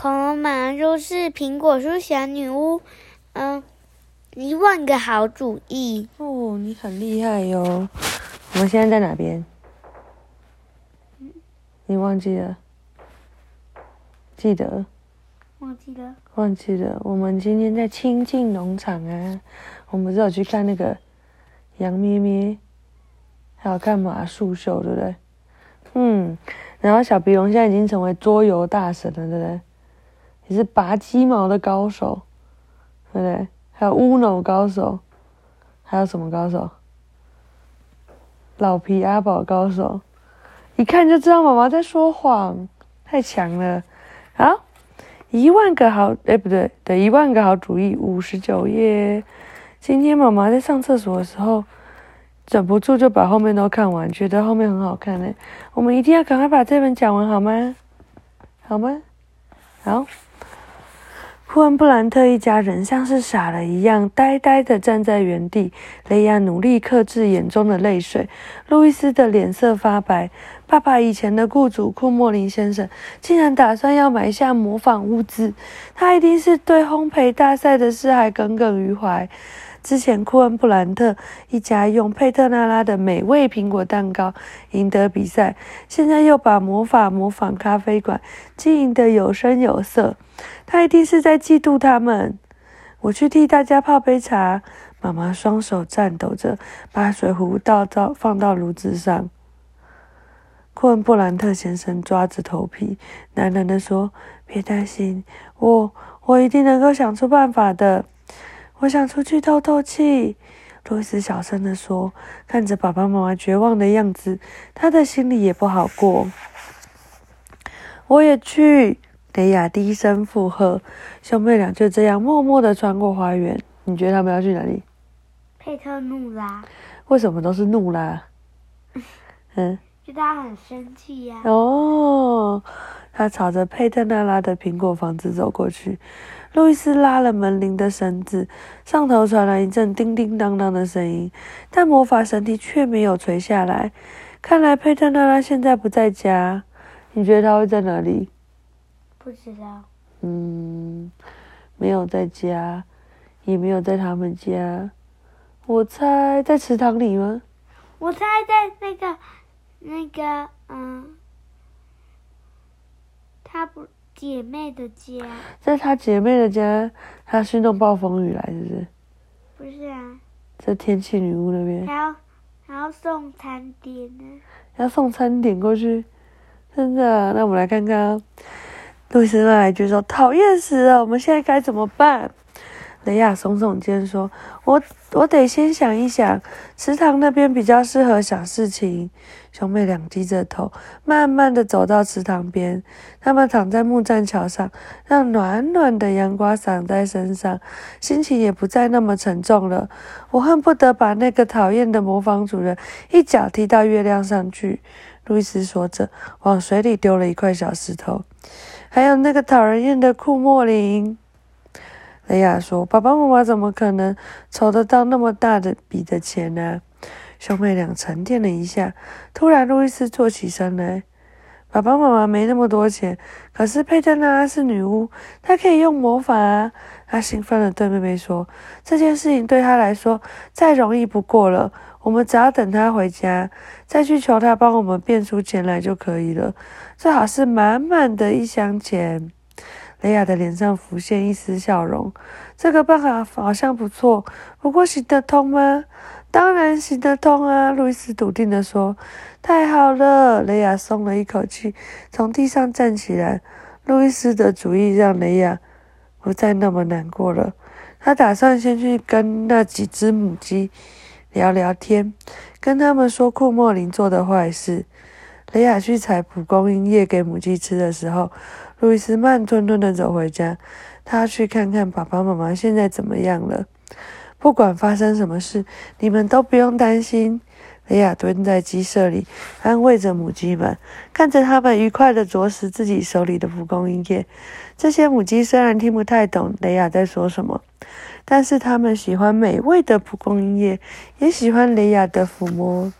恐龙妈妈说是苹果树小女巫，嗯，一万个好主意。哦，你很厉害哟。我们现在在哪边？你忘记了？记得？忘记了。忘记了。我们今天在清境农场啊，我们只有去看那个羊咩咩，还有看马术秀，对不对？嗯。然后小鼻龙现在已经成为桌游大神了，对不对？你是拔鸡毛的高手，对不对？还有乌龙高手，还有什么高手？老皮阿宝高手，一看就知道妈妈在说谎，太强了。好，一万个好，哎，不对，对，一万个好主意，五十九页。今天妈妈在上厕所的时候。忍不住就把后面都看完，觉得后面很好看呢。我们一定要赶快把这本讲完，好吗？好吗？好。库恩布兰特一家人像是傻了一样，呆呆地站在原地。雷亚努力克制眼中的泪水，路易斯的脸色发白。爸爸以前的雇主库莫林先生竟然打算要买下模仿物资，他一定是对烘焙大赛的事还耿耿于怀。之前，库恩布兰特一家用佩特纳拉的美味苹果蛋糕赢得比赛，现在又把魔法模仿咖啡馆经营得有声有色。他一定是在嫉妒他们。我去替大家泡杯茶。妈妈双手颤抖着，把水壶倒到放到炉子上。库恩布兰特先生抓着头皮，喃喃地说：“别担心，我我一定能够想出办法的。”我想出去透透气，路易斯小声地说，看着爸爸妈妈绝望的样子，他的心里也不好过。我也去，雷亚低声附和。兄妹俩就这样默默地穿过花园。你觉得他们要去哪里？佩特怒啦。为什么都是怒啦？嗯，就他很生气呀。哦，他朝着佩特纳拉的苹果房子走过去。路易斯拉了门铃的绳子，上头传来一阵叮叮当当的声音，但魔法绳梯却没有垂下来。看来佩特娜拉现在不在家，你觉得他会在哪里？不知道。嗯，没有在家，也没有在他们家。我猜在池塘里吗？我猜在那个那个嗯，他不。姐妹的家，在她姐妹的家，她是弄暴风雨来，是不是？不是啊，在天气女巫那边。还要还要送餐点呢。要送餐点过去，真的？啊那我们来看看。路易斯来就说：“讨厌死了，我们现在该怎么办？”雷亚耸耸肩说：“我我得先想一想，池塘那边比较适合想事情。”兄妹俩低着头，慢慢的走到池塘边。他们躺在木栈桥上，让暖暖的阳光洒在身上，心情也不再那么沉重了。我恨不得把那个讨厌的模仿主人一脚踢到月亮上去。路易斯说着，往水里丢了一块小石头。还有那个讨人厌的库莫林。雷亚说：“爸爸妈妈怎么可能筹得到那么大的笔的钱呢？”兄妹俩沉淀了一下，突然路易斯坐起身来：“爸爸妈妈没那么多钱，可是佩特娜拉是女巫，她可以用魔法啊！”他兴奋地对妹妹说：“这件事情对她来说再容易不过了，我们只要等她回家，再去求她帮我们变出钱来就可以了，最好是满满的一箱钱。”雷亚的脸上浮现一丝笑容，这个办法好像不错，不过行得通吗？当然行得通啊！路易斯笃定地说。太好了，雷亚松了一口气，从地上站起来。路易斯的主意让雷亚不再那么难过了。他打算先去跟那几只母鸡聊聊天，跟他们说库莫林做的坏事。雷亚去采蒲公英叶给母鸡吃的时候。路易斯慢吞吞地走回家，他去看看爸爸妈妈现在怎么样了。不管发生什么事，你们都不用担心。雷亚蹲在鸡舍里，安慰着母鸡们，看着它们愉快地啄食自己手里的蒲公英叶。这些母鸡虽然听不太懂雷亚在说什么，但是它们喜欢美味的蒲公英叶，也喜欢雷亚的抚摸。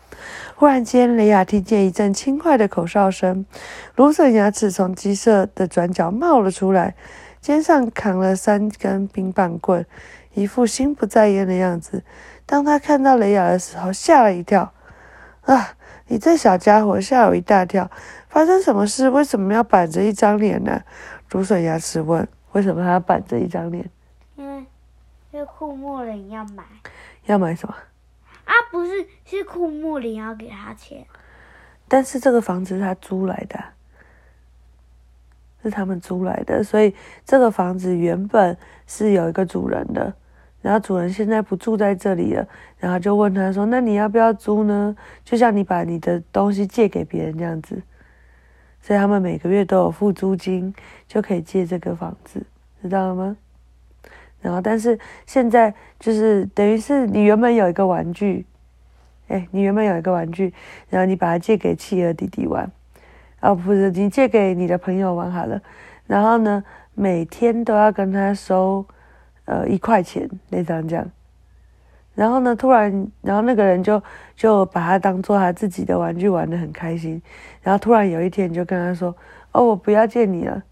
忽然间，雷亚听见一阵轻快的口哨声，芦笋牙齿从鸡舍的转角冒了出来，肩上扛了三根冰棒棍，一副心不在焉的样子。当他看到雷雅的时候，吓了一跳。啊！你这小家伙吓我一大跳！发生什么事？为什么要板着一张脸呢？竹笋牙齿问。为什么他要板着一张脸？因为，因为库莫林要买。要买什么？啊，不是，是库莫林要给他钱。但是这个房子是他租来的，是他们租来的，所以这个房子原本是有一个主人的。然后主人现在不住在这里了，然后就问他说：“那你要不要租呢？就像你把你的东西借给别人这样子。”所以他们每个月都有付租金，就可以借这个房子，知道了吗？然后，但是现在就是等于是你原本有一个玩具，哎，你原本有一个玩具，然后你把它借给企鹅弟弟玩，哦，不是，你借给你的朋友玩好了，然后呢，每天都要跟他收。呃，一块钱那张这样，然后呢，突然，然后那个人就就把它当做他自己的玩具，玩的很开心。然后突然有一天，就跟他说：“哦，我不要借你了，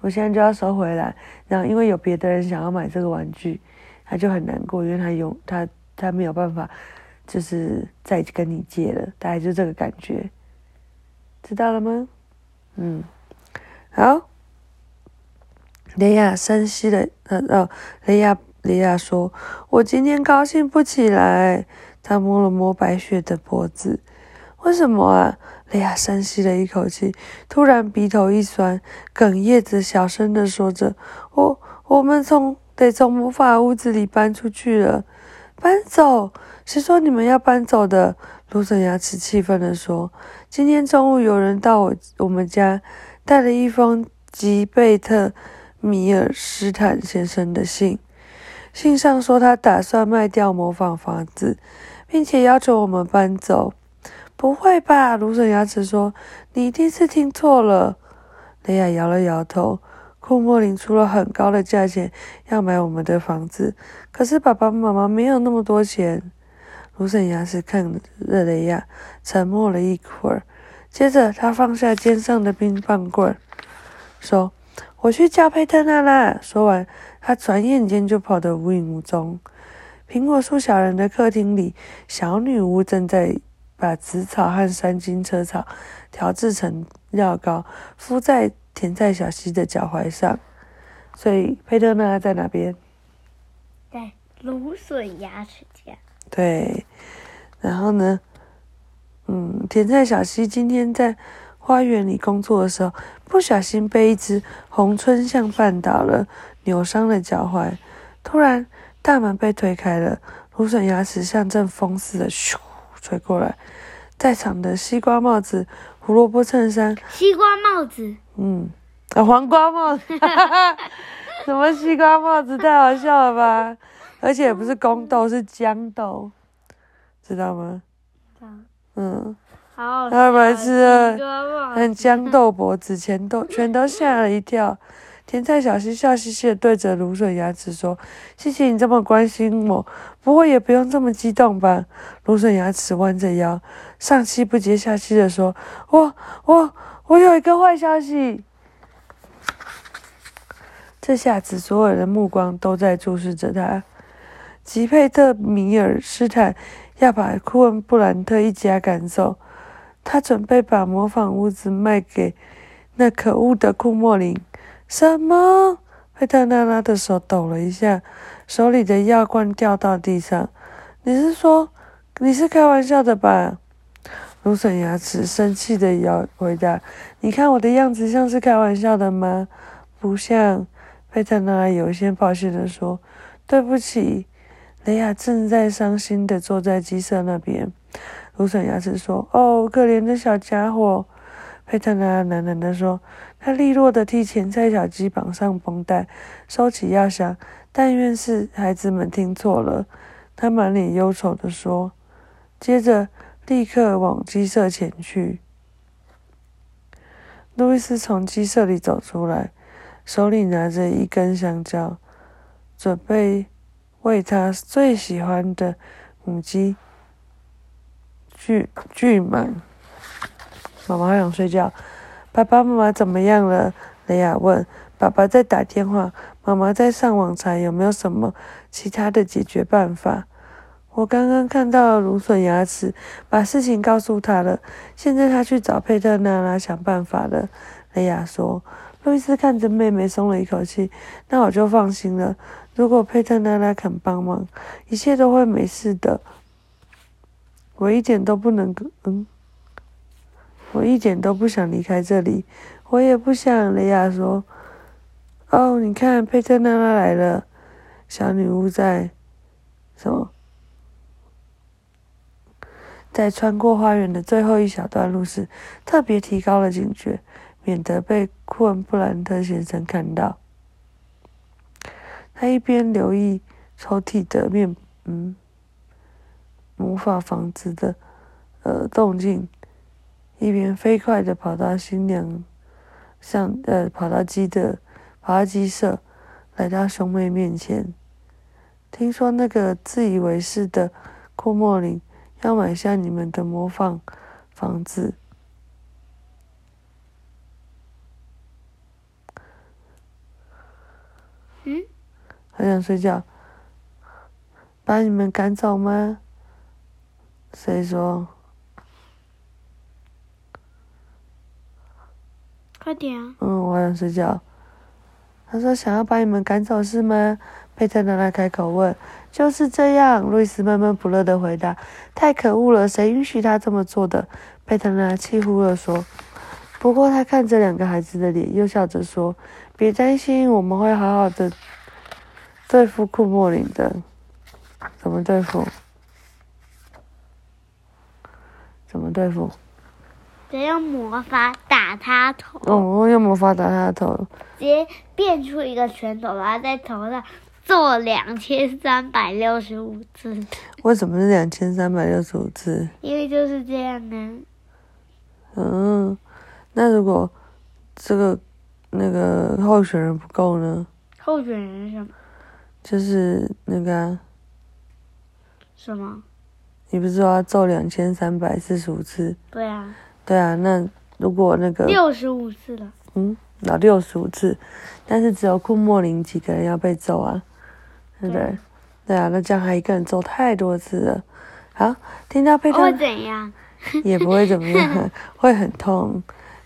我现在就要收回来。”然后因为有别的人想要买这个玩具，他就很难过，因为他有他他没有办法，就是再跟你借了，大概就这个感觉，知道了吗？嗯，好。雷亚深吸了，呃呃，雷亚雷亚说：“我今天高兴不起来。”他摸了摸白雪的脖子，“为什么啊？”雷亚深吸了一口气，突然鼻头一酸，哽咽着小声的说着：“我我们从得从魔法屋子里搬出去了，搬走？谁说你们要搬走的？”卢森牙齿气愤的说：“今天中午有人到我我们家，带了一封吉贝特。”米尔斯坦先生的信，信上说他打算卖掉模仿房子，并且要求我们搬走。不会吧？芦笋牙齿说：“你一定是听错了。”雷亚摇了摇头。库莫林出了很高的价钱要买我们的房子，可是爸爸妈妈没有那么多钱。芦笋牙齿看着雷亚，沉默了一会儿，接着他放下肩上的冰棒棍，说。我去叫佩特娜啦！说完，他转眼间就跑得无影无踪。苹果树小人的客厅里，小女巫正在把紫草和三金车草调制成药膏，敷在甜菜小溪的脚踝上。所以佩特娜在哪边？在芦笋牙齿家。对，然后呢？嗯，甜菜小溪今天在。花园里工作的时候，不小心被一只红春象绊倒了，扭伤了脚踝。突然，大门被推开了，芦笋牙齿像阵风似的咻吹过来。在场的西瓜帽子、胡萝卜衬衫、西瓜帽子，嗯，啊，黄瓜帽子，什么西瓜帽子？太好笑了吧！而且不是宫斗，是豇豆，知道吗？嗯。太白痴了，很豇豆脖子，全都全都吓了一跳。甜菜小溪笑嘻嘻的对着芦笋牙齿说：“谢谢你这么关心我，不过也不用这么激动吧。”芦笋牙齿弯着腰，上气不接下气的说：“我我我有一个坏消息。”这下子，所有人的目光都在注视着他。吉佩特米尔斯坦要把库恩布兰特一家赶走。他准备把模仿屋子卖给那可恶的库莫林。什么？佩特娜拉的手抖了一下，手里的药罐掉到地上。你是说你是开玩笑的吧？芦笋牙齿生气的摇回答：“你看我的样子像是开玩笑的吗？不像。”佩特娜拉有些抱歉的说：“对不起。”雷亚正在伤心的坐在鸡舍那边。芦笋牙齿说：“哦，可怜的小家伙。”佩特拉喃喃地说：“他利落地替前菜小鸡绑上绷带，收起药箱。但愿是孩子们听错了。”他满脸忧愁地说，接着立刻往鸡舍前去。路易斯从鸡舍里走出来，手里拿着一根香蕉，准备为他最喜欢的母鸡。巨巨满。妈妈想睡觉，爸爸妈妈怎么样了？雷亚问。爸爸在打电话，妈妈在上网查有没有什么其他的解决办法。我刚刚看到了芦笋牙齿，把事情告诉他了。现在他去找佩特娜拉想办法了。雷亚说。路易斯看着妹妹，松了一口气。那我就放心了。如果佩特娜拉肯帮忙，一切都会没事的。我一点都不能，嗯，我一点都不想离开这里。我也不想。雷亚说：“哦，你看，佩特娜娜来了。小女巫在什么？在穿过花园的最后一小段路时，特别提高了警觉。”免得被库恩布兰特先生看到。他一边留意抽屉的面，嗯，魔法房子的呃动静，一边飞快的跑到新娘上，呃，跑到鸡的，跑到鸡舍，来到兄妹面前。听说那个自以为是的库莫林要买下你们的魔法房子。嗯，还想睡觉，把你们赶走吗？谁说？快点！嗯，我想睡觉。他说想要把你们赶走是吗？佩特奶奶开口问。就是这样，路易斯闷闷不乐的回答。太可恶了，谁允许他这么做的？佩特奶奶气呼了说。不过他看着两个孩子的脸，又笑着说。别担心，我们会好好的对付库莫林的。怎么对付？怎么对付？得用魔法打他头。哦，用魔法打他头。直接变出一个拳头，然后在头上做两千三百六十五次。为什么是两千三百六十五次？因为就是这样啊。嗯，那如果这个。那个候选人不够呢？候选人什么？就是那个什么？你不是说要揍两千三百四十五次？对啊。对啊，那如果那个六十五次了。嗯，那六十五次，但是只有库莫林几个人要被揍啊？对不对？对啊，那这样还一个人揍太多次了。好，听到佩特会怎样？也不会怎么样，会很痛。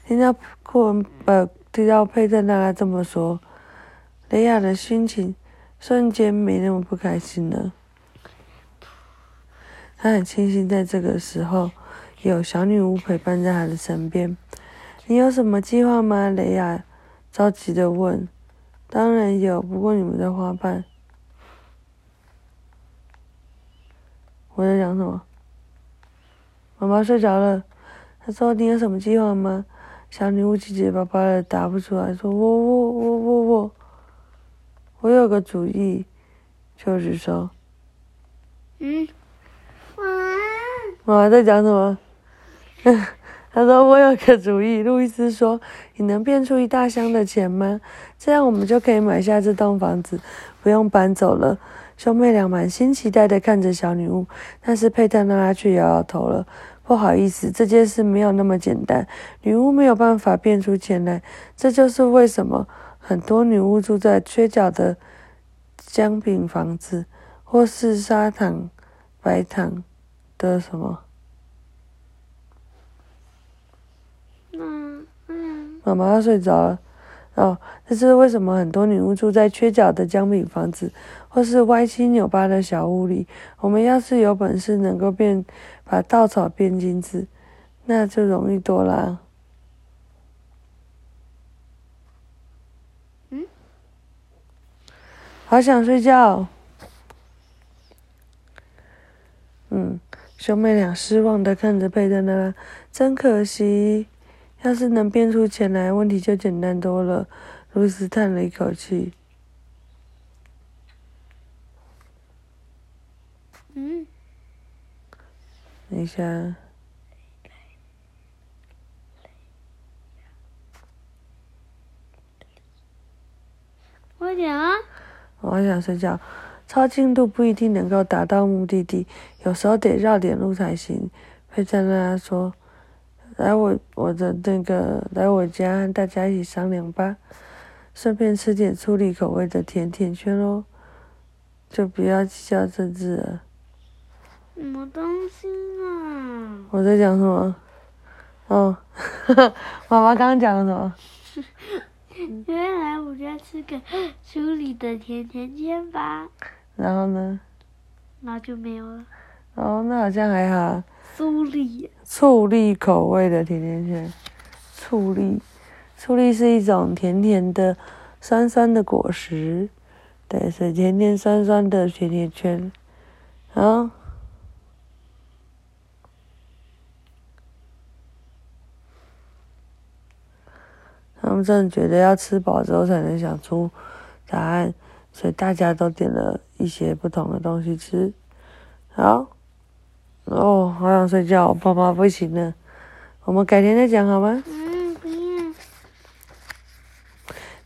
听到库文呃。听到佩特娜拉这么说，雷亚的心情瞬间没那么不开心了。他很庆幸在这个时候有小女巫陪伴在他的身边。你有什么计划吗？雷亚着急的问。当然有，不过你们的花瓣……我在讲什么？妈妈睡着了。他说：“你有什么计划吗？”小女巫结结巴巴的答不出来，说：“我我我我我，我有个主意，就是说，嗯，妈妈在讲什么？他说我有个主意。路易斯说：你能变出一大箱的钱吗？这样我们就可以买下这栋房子，不用搬走了。兄妹俩满心期待的看着小女巫，但是佩特娜拉却摇摇头了。”不好意思，这件事没有那么简单。女巫没有办法变出钱来，这就是为什么很多女巫住在缺角的姜饼房子，或是砂糖、白糖的什么。嗯嗯。妈妈要睡着了。哦，这是为什么很多女巫住在缺角的姜饼房子，或是歪七扭八的小屋里。我们要是有本事能够变。把稻草变金子，那就容易多啦。嗯，好想睡觉。嗯，兄妹俩失望的看着佩特拉，真可惜。要是能变出钱来，问题就简单多了。露丝叹了一口气。嗯。等一下，快点啊！我还想睡觉。超进度不一定能够达到目的地，有时候得绕点路才行。佩特拉说：“来我我的那个来我家，和大家一起商量吧，顺便吃点处理口味的甜甜圈哦，就不要计较政治了。”什么东西啊？我在讲什么？哦，妈妈刚刚讲了什么？原来我家吃个处理的甜甜圈吧。然后呢？然后就没有了。哦，那好像还好。醋栗。醋栗口味的甜甜圈。醋栗，醋栗是一种甜甜的、酸酸的果实。对，是甜甜酸酸的甜甜圈。啊。他们真的觉得要吃饱之后才能想出答案，所以大家都点了一些不同的东西吃。好，哦，好想睡觉，爸爸不行了，我们改天再讲好吗？嗯，不要。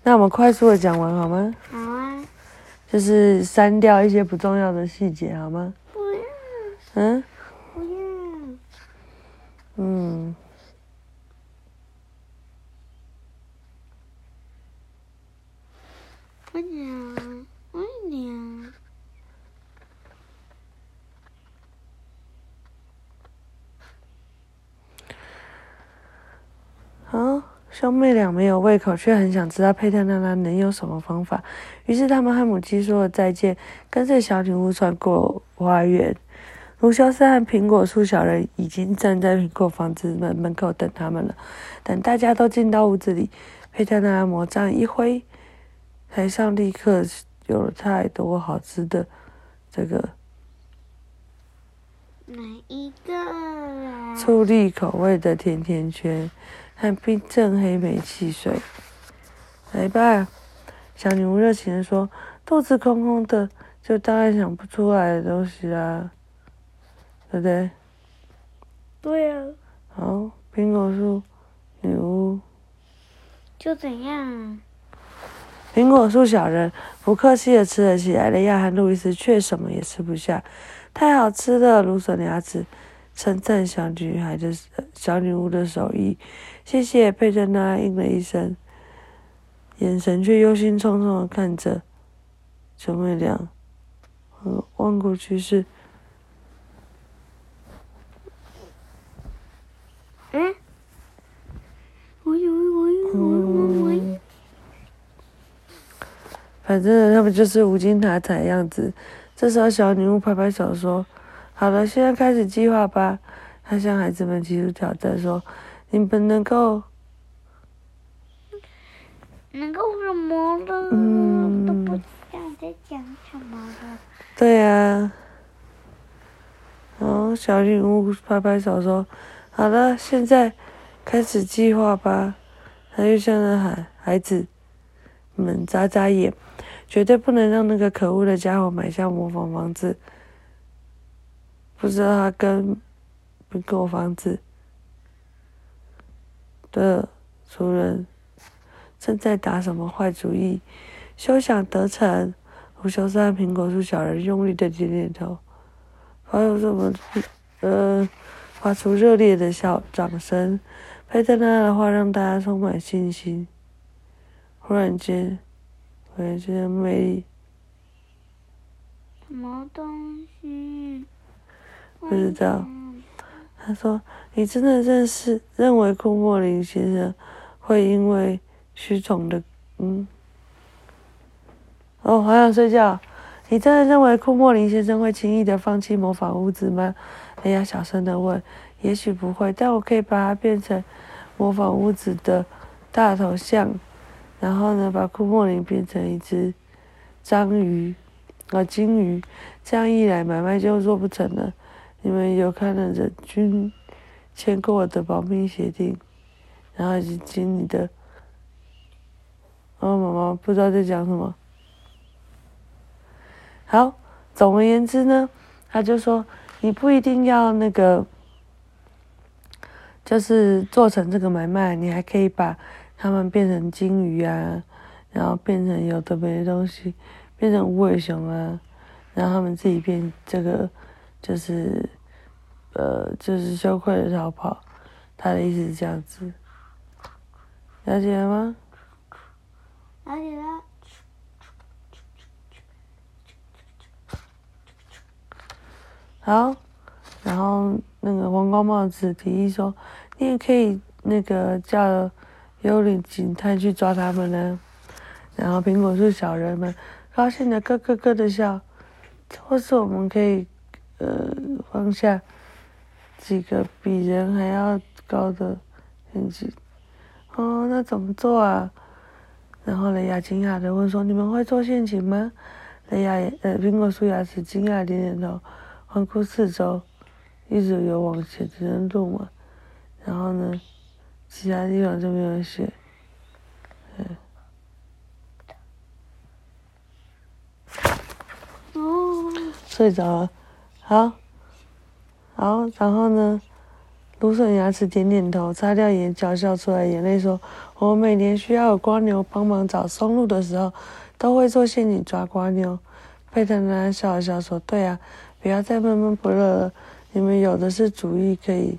那我们快速的讲完好吗？好啊。就是删掉一些不重要的细节好吗？不要。嗯。不要。嗯。快点，快点！好，兄妹俩没有胃口，却很想知道佩特娜拉能有什么方法。于是他们和母鸡说了再见，跟着小女巫穿过花园。卢修斯和苹果树小人已经站在苹果房子门门口等他们了。等大家都进到屋子里，佩特娜拉魔杖一挥。台上立刻有了太多好吃的，这个哪一个？醋栗口味的甜甜圈和冰镇黑莓汽水。来吧，小女巫热情的说：“肚子空空的，就当然想不出来的东西啦，对不对？”对啊。好，苹果树女巫。就怎样？苹果树小人不客气的吃了起来，雷亚和路易斯却什么也吃不下。太好吃了，芦笋牙齿称赞小女孩的小女巫的手艺。谢谢，佩特娜应了一声，眼神却忧心忡忡的看着兄妹俩。望过去是，嗯，我我我我以。反正他们就是无精打采的样子。这时候，小女巫拍拍手说：“好了，现在开始计划吧。”她向孩子们提出挑战说：“你们能够能够什么了？嗯，都不想再讲什么了。”对呀。然后小女巫拍拍手说：“好了，现在开始计划吧。”他又向着喊孩子们眨眨眼。绝对不能让那个可恶的家伙买下模仿房子。不知道他跟不够房子的主人正在打什么坏主意，休想得逞！胡修斯和苹果树小人用力的点点头，还有什么？呃，发出热烈的笑掌声。佩特娜的话让大家充满信心。忽然间。我觉得没什么东西，不知道。他说：“你真的认识认为库莫林先生会因为虚宠的嗯？哦，好想睡觉。你真的认为库莫林先生会轻易的放弃模仿屋子吗？”哎呀，小声的问：“也许不会，但我可以把它变成模仿屋子的大头像。”然后呢，把库莫林变成一只章鱼啊，金鱼，这样一来买卖就做不成了。你们有看了人均签过我的保密协定，然后以及你的，哦，妈妈不知道在讲什么。好，总而言之呢，他就说你不一定要那个，就是做成这个买卖，你还可以把。他们变成金鱼啊，然后变成有的没的东西，变成无尾熊啊，然后他们自己变这个就是呃，就是羞愧的逃跑。他的意思是这样子，了解了吗？了解了。好，然后那个黄光帽子提议说，你也可以那个叫幽灵警探去抓他们呢。然后苹果树小人们高兴的咯咯咯的笑，或是我们可以呃放下几个比人还要高的陷阱。哦，那怎么做啊？然后雷亚惊讶的问说：“你们会做陷阱吗？”雷亚呃苹果树牙齿惊讶点点头，环顾四周，一直有往前的路嘛。然后呢，其他地方就没有写。嗯。哦，睡着了，好，好，然后呢？芦笋牙齿点点头，擦掉眼角笑出来，眼泪说：“我每年需要瓜牛帮忙找松露的时候，都会做陷阱抓瓜牛。”佩特呢笑了笑说：“对啊，不要再闷闷不乐了，你们有的是主意，可以，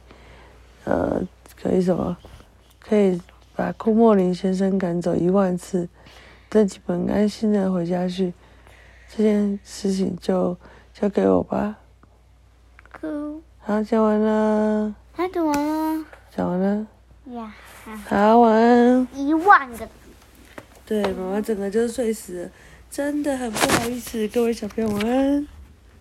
呃，可以什么？可以把库莫林先生赶走一万次，自己本安心的回家去。这件事情就交给我吧。”。好，讲完了。还讲完了。讲完了。呀。好，晚安。一万个。对，妈妈整个就睡死了，真的很不好意思，各位小朋友晚安。